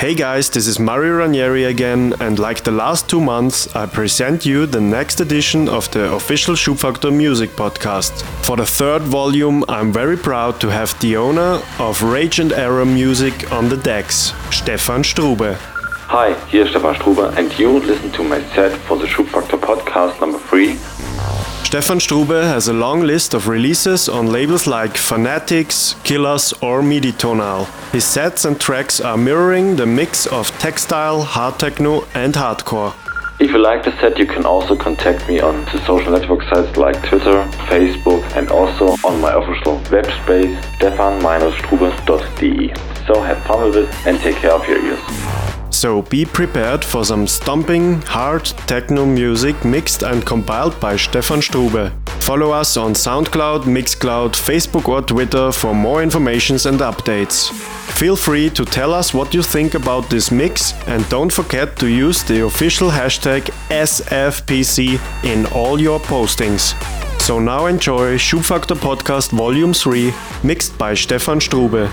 Hey guys, this is Mario Ranieri again, and like the last two months, I present you the next edition of the official Schubfaktor Music Podcast. For the third volume, I'm very proud to have the owner of Rage and Error Music on the decks, Stephan Strube. Hi, here is Stephan Strube, and you listen to my set for the Schubfaktor Podcast number 3 Stephan Strube has a long list of releases on labels like Fanatix, Killers, or MIDI Tonal. His sets and tracks are mirroring the mix of textile, hard techno, and hardcore. If you like the set, you can also contact me on the social network sites like Twitter, Facebook, and also on my official web space stefan-strube.de. So have fun with it and take care of your ears. So be prepared for some stomping, hard techno music mixed and compiled by Stephan Strube. Follow us on SoundCloud, Mixcloud, Facebook or Twitter for more informations and updates. Feel free to tell us what you think about this mix and don't forget to use the official hashtag SFPC in all your postings. So now enjoy Schubfaktor Podcast Volume 3 mixed by Stephan Strube.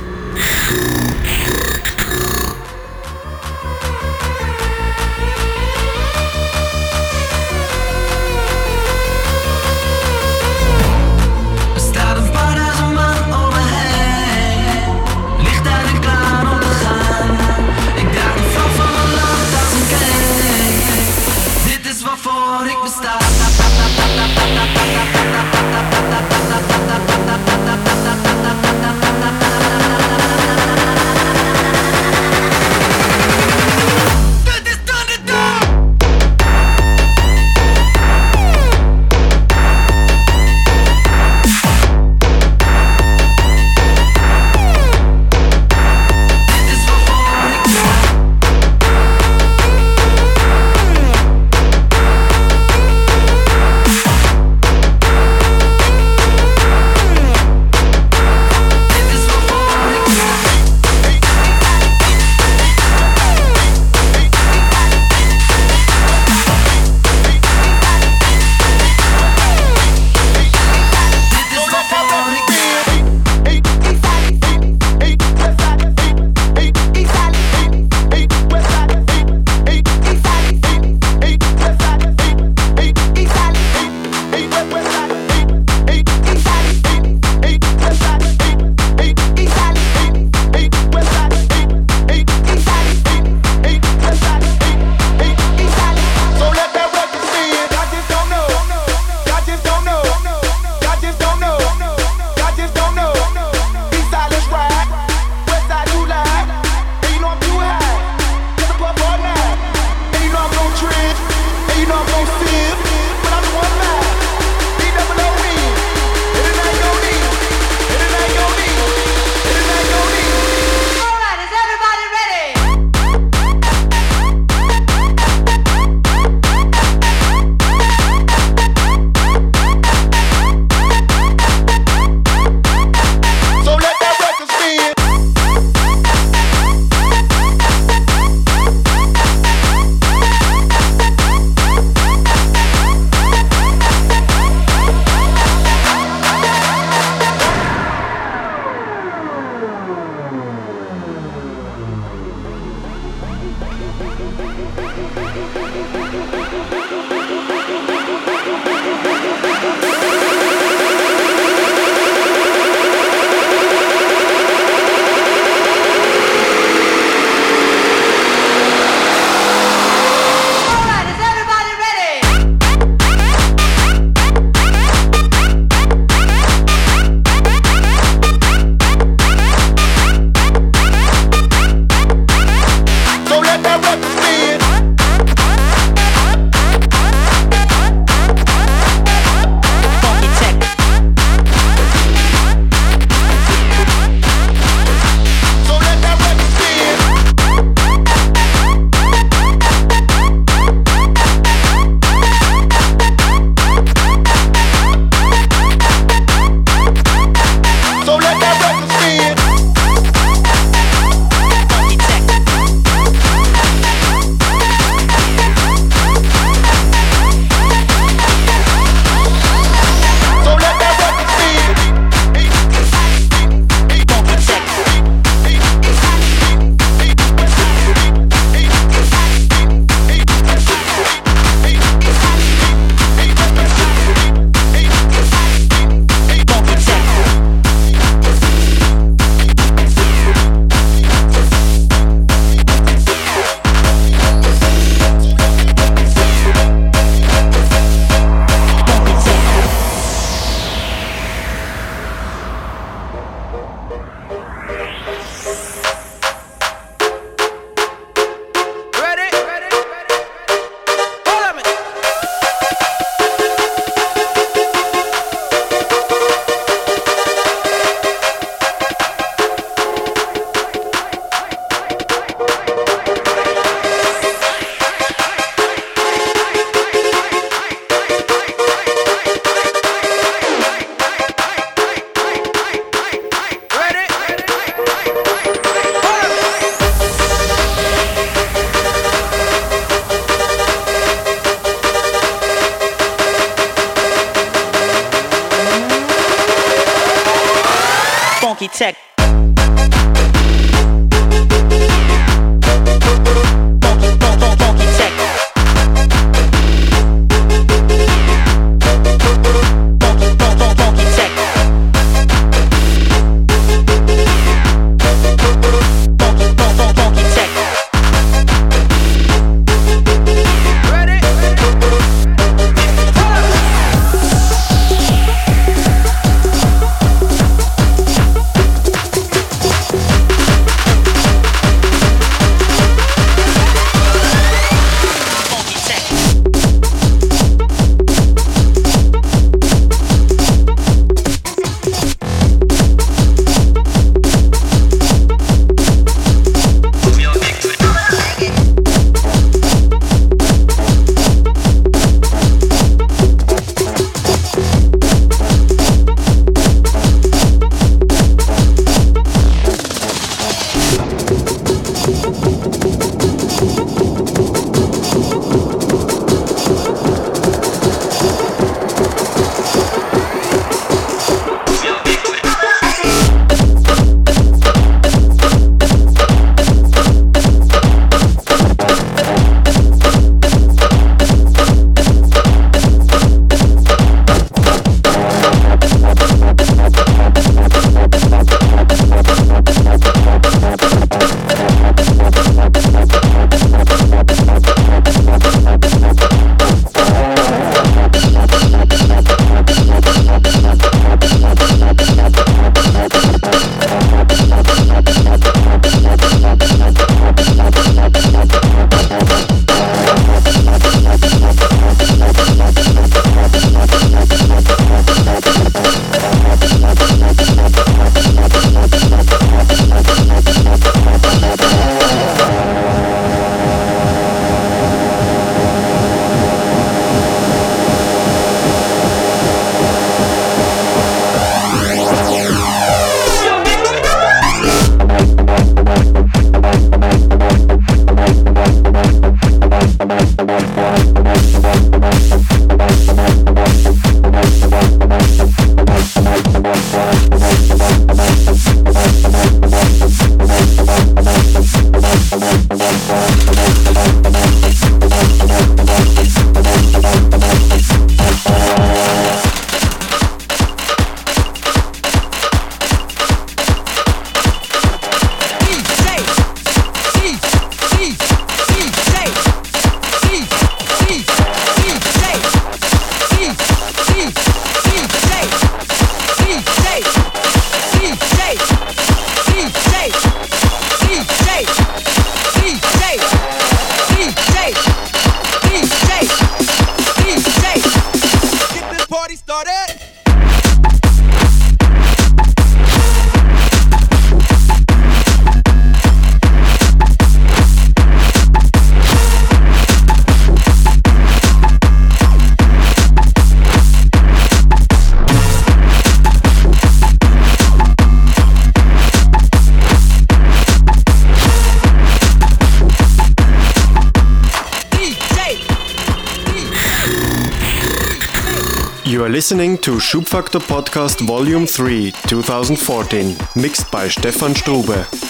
To Schubfaktor Podcast Volume 3, 2014, mixed by Stefan Strube.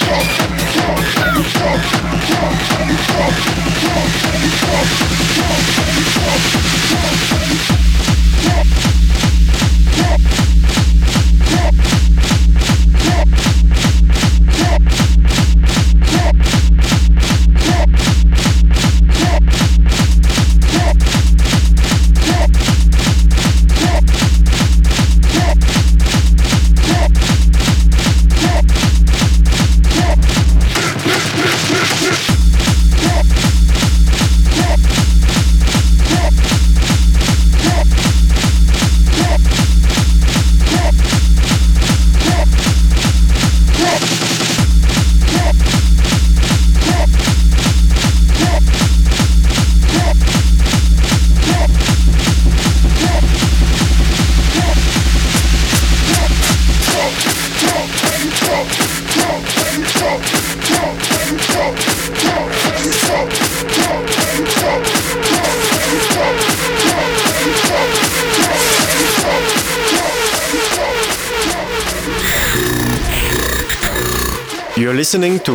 Fuck.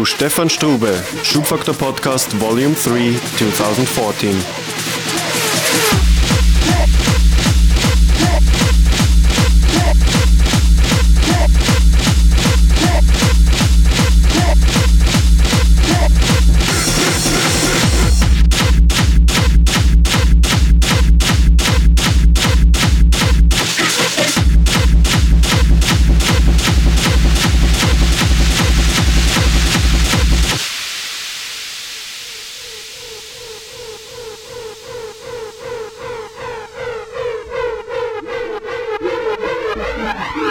Stefan Strube, Schubfaktor Podcast Volume 3, 2014.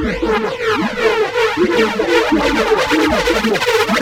Thank you.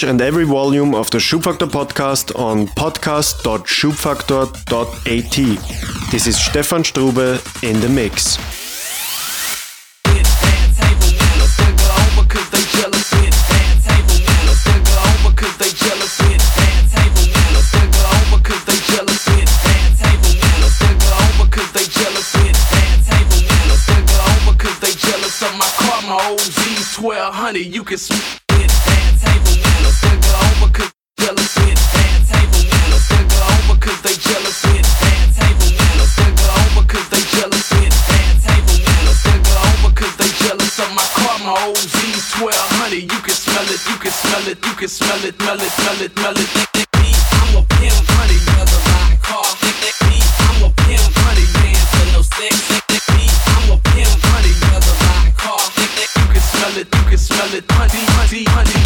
each and every volume of the Schubfaktor podcast on podcast.schubfaktor.at. This is Stephan Strube in the mix. you can. smell it, you can smell it, smell it, smell it, smell it. I'm a pimp, money, brother, my car. I'm a pimp, money, man, for no sex. I'm a pimp, money, brother, my car. You can smell it, you can smell it, money, money, money.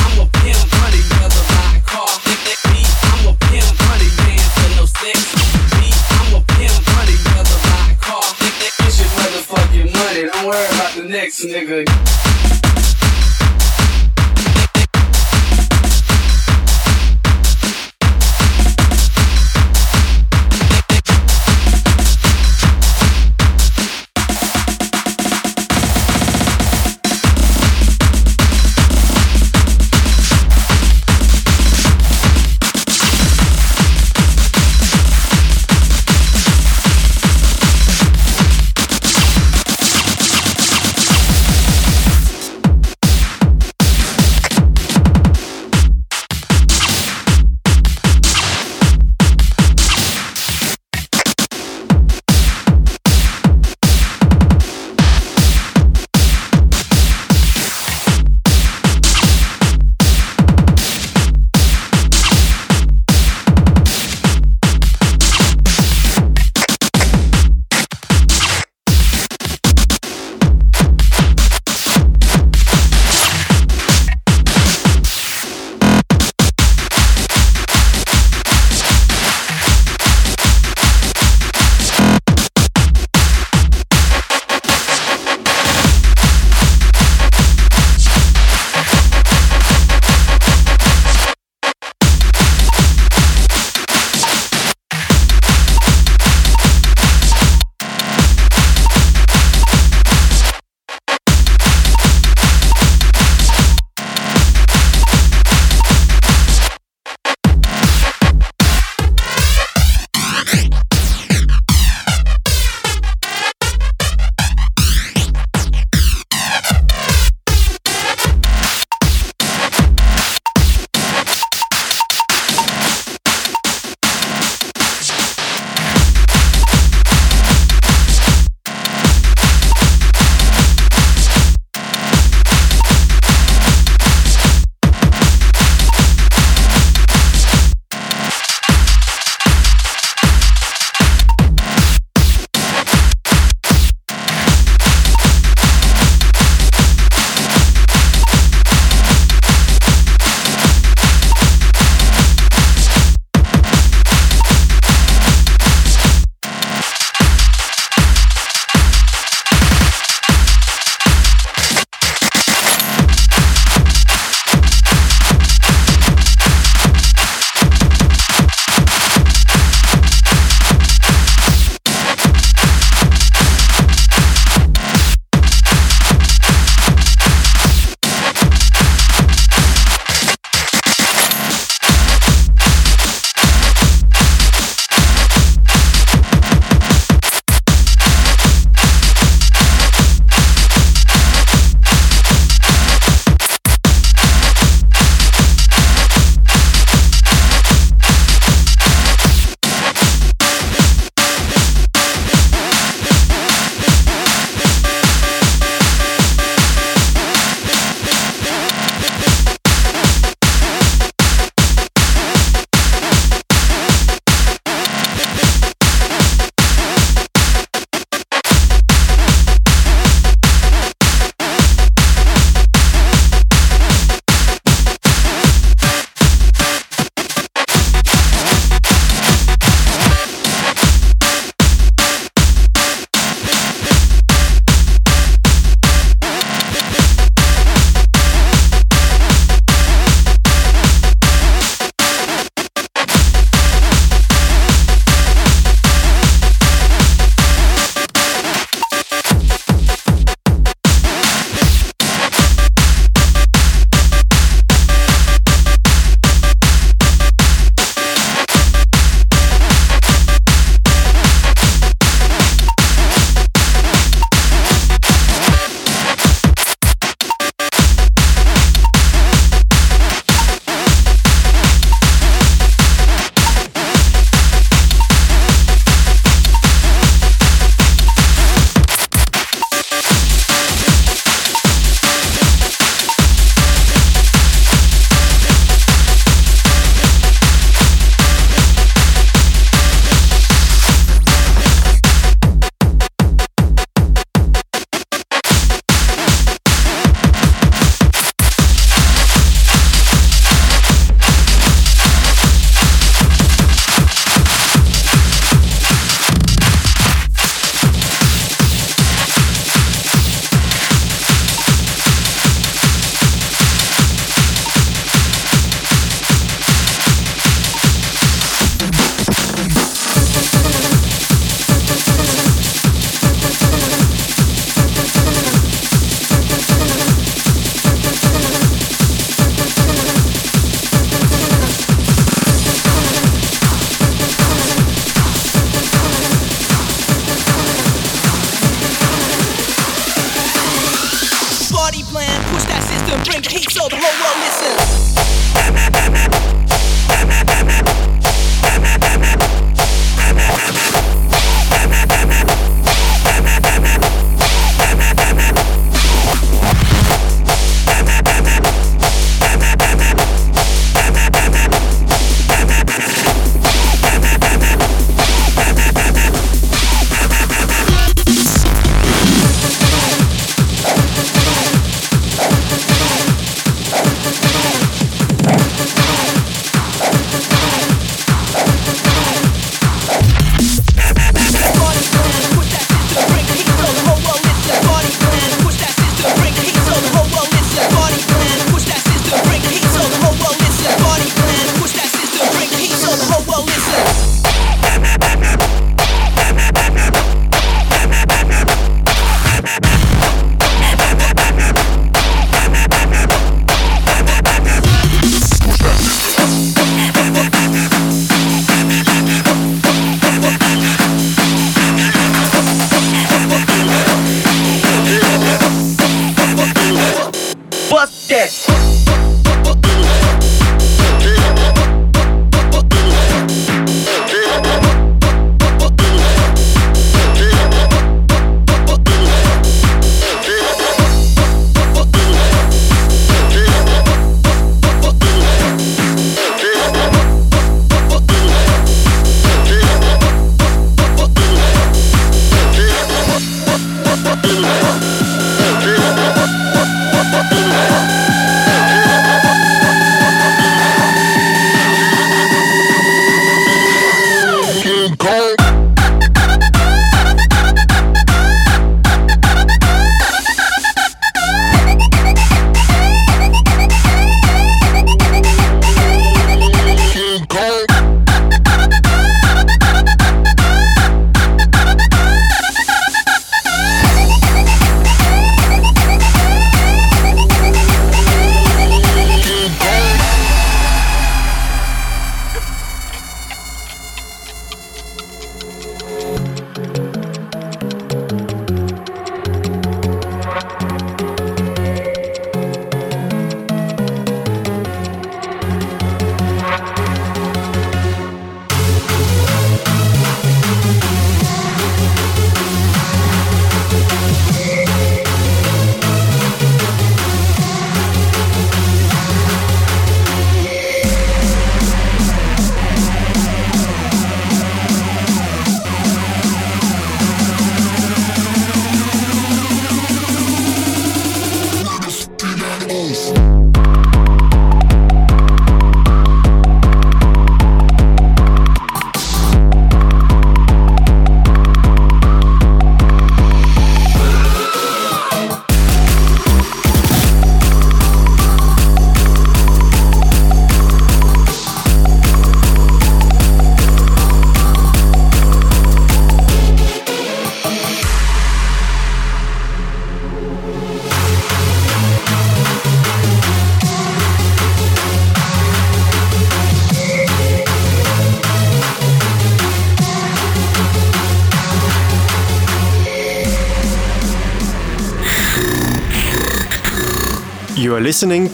I'm a pimp, money, brother, my car. I'm a pimp, money, man, for no sex. I'm a pimp, money, brother, my car. It's your motherfucking money, don't worry the next nigga.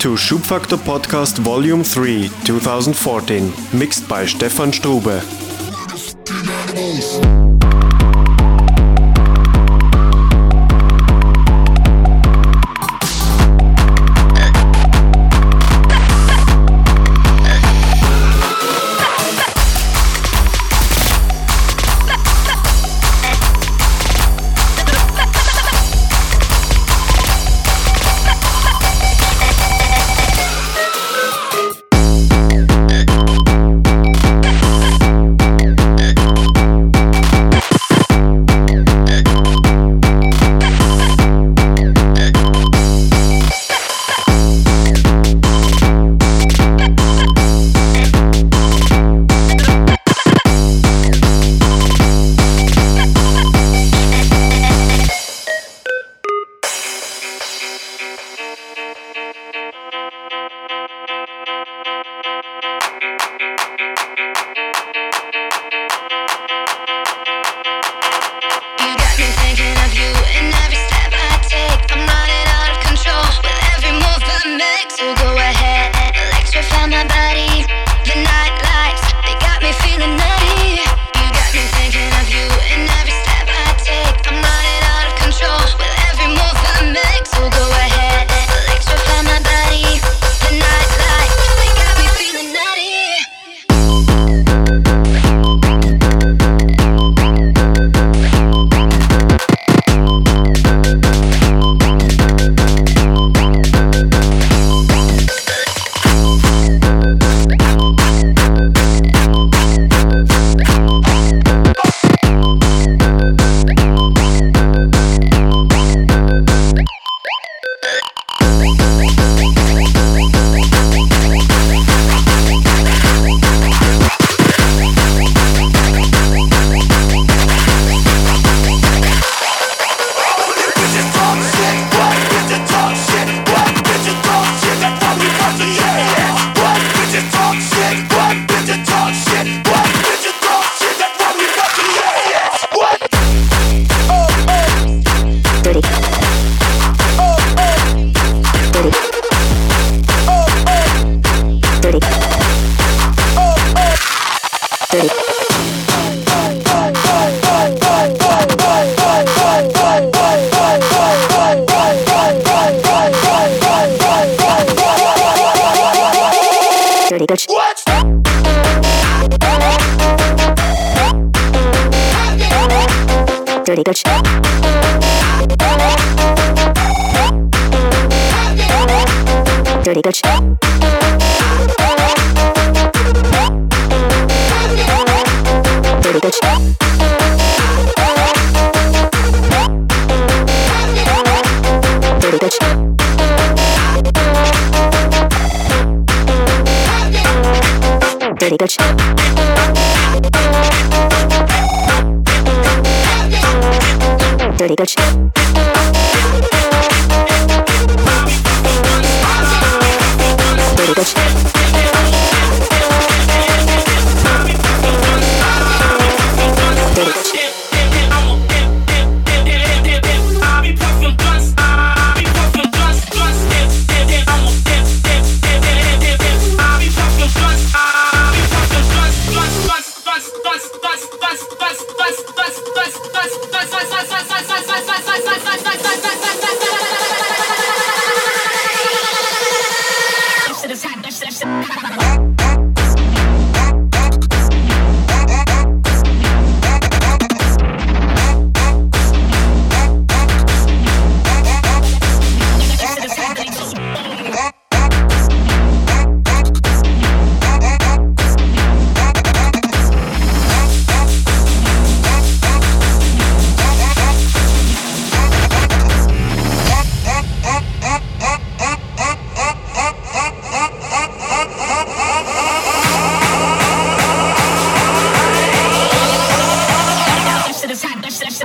To Schubfaktor Podcast Volume 3, 2014, mixed by Stefan Strube. dirty bitch. What? Dirty bitch. Dirty bitch. dirty bitch. Dirty bitch.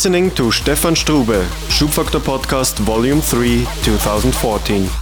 listening to Stefan Strube, Schubfaktor Podcast Volume 3, 2014.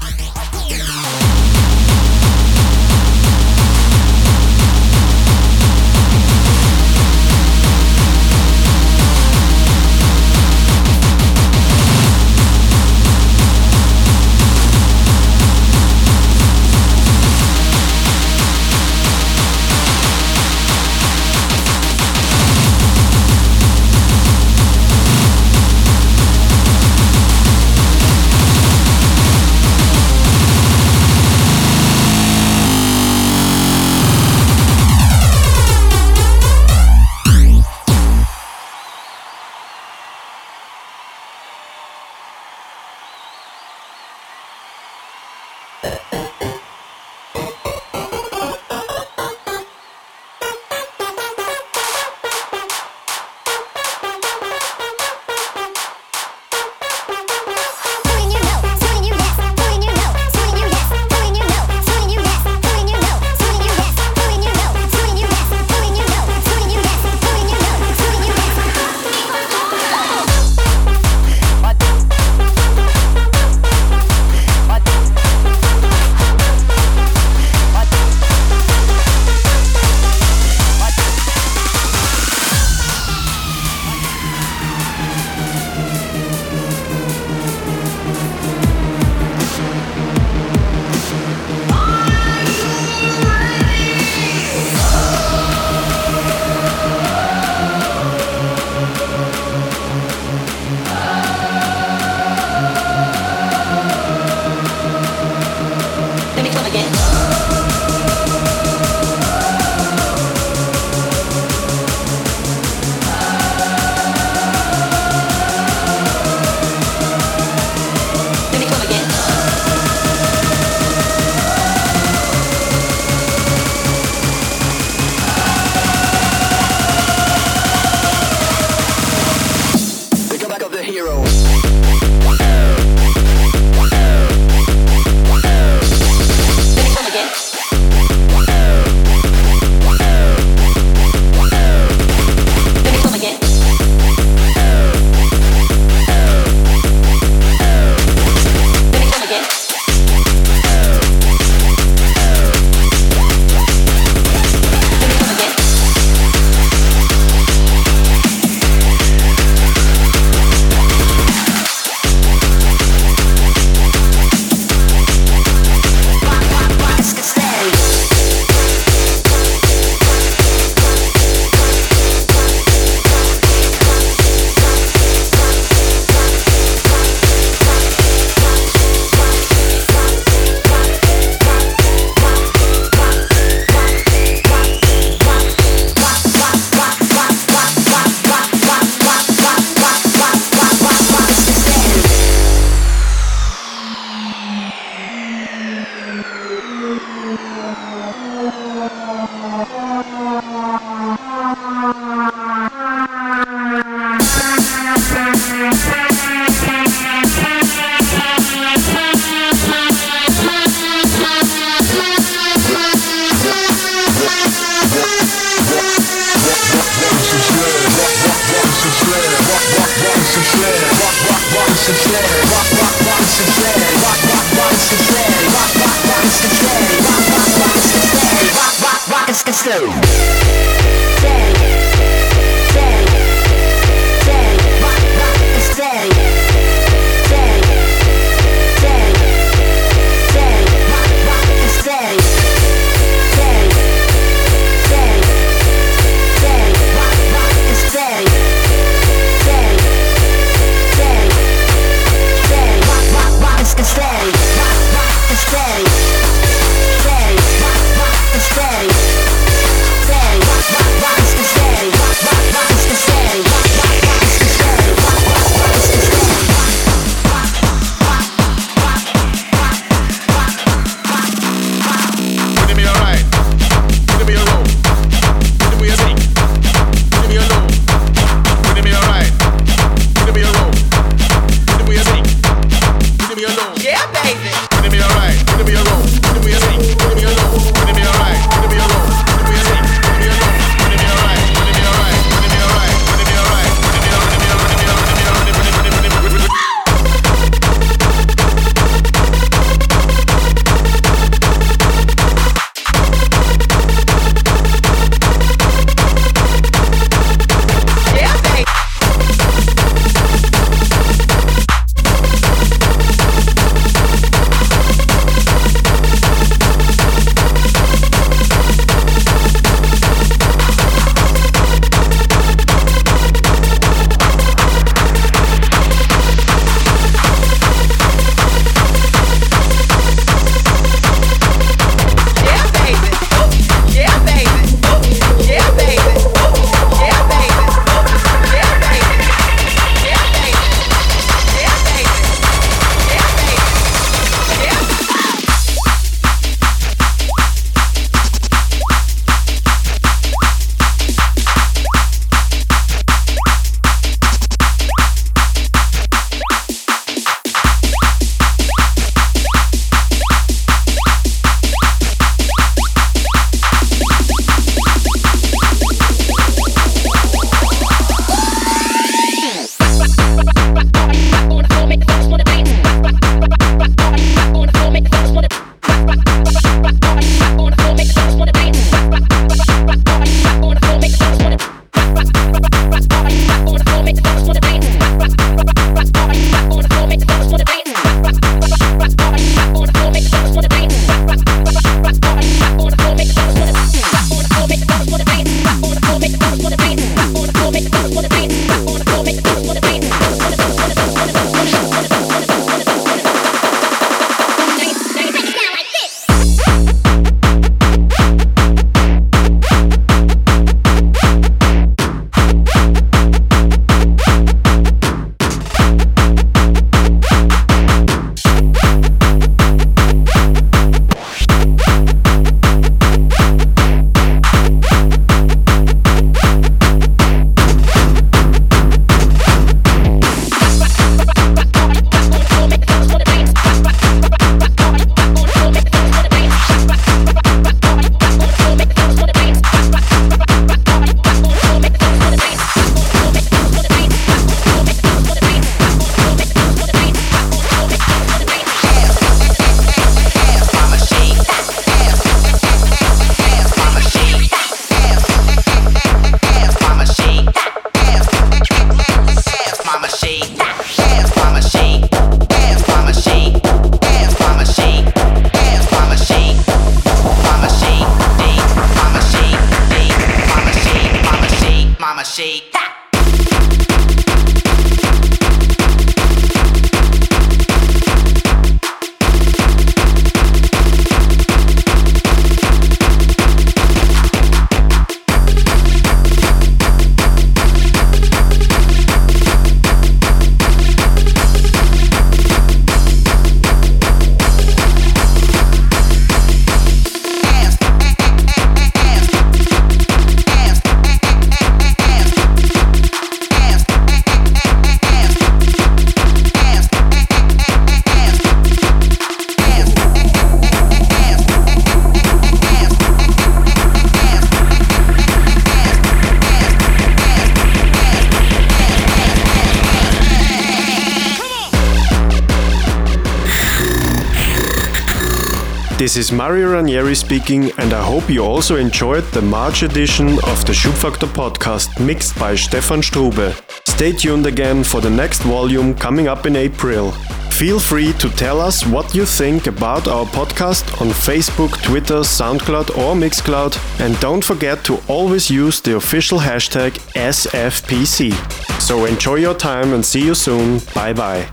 Is Mario Ranieri speaking, and I hope you also enjoyed the March edition of the Schubfaktor podcast mixed by Stephan Strube. Stay tuned again for the next volume coming up in April. Feel free to tell us what you think about our podcast on Facebook, Twitter, SoundCloud, or Mixcloud, and don't forget to always use the official hashtag SFPC. So enjoy your time and see you soon. Bye bye.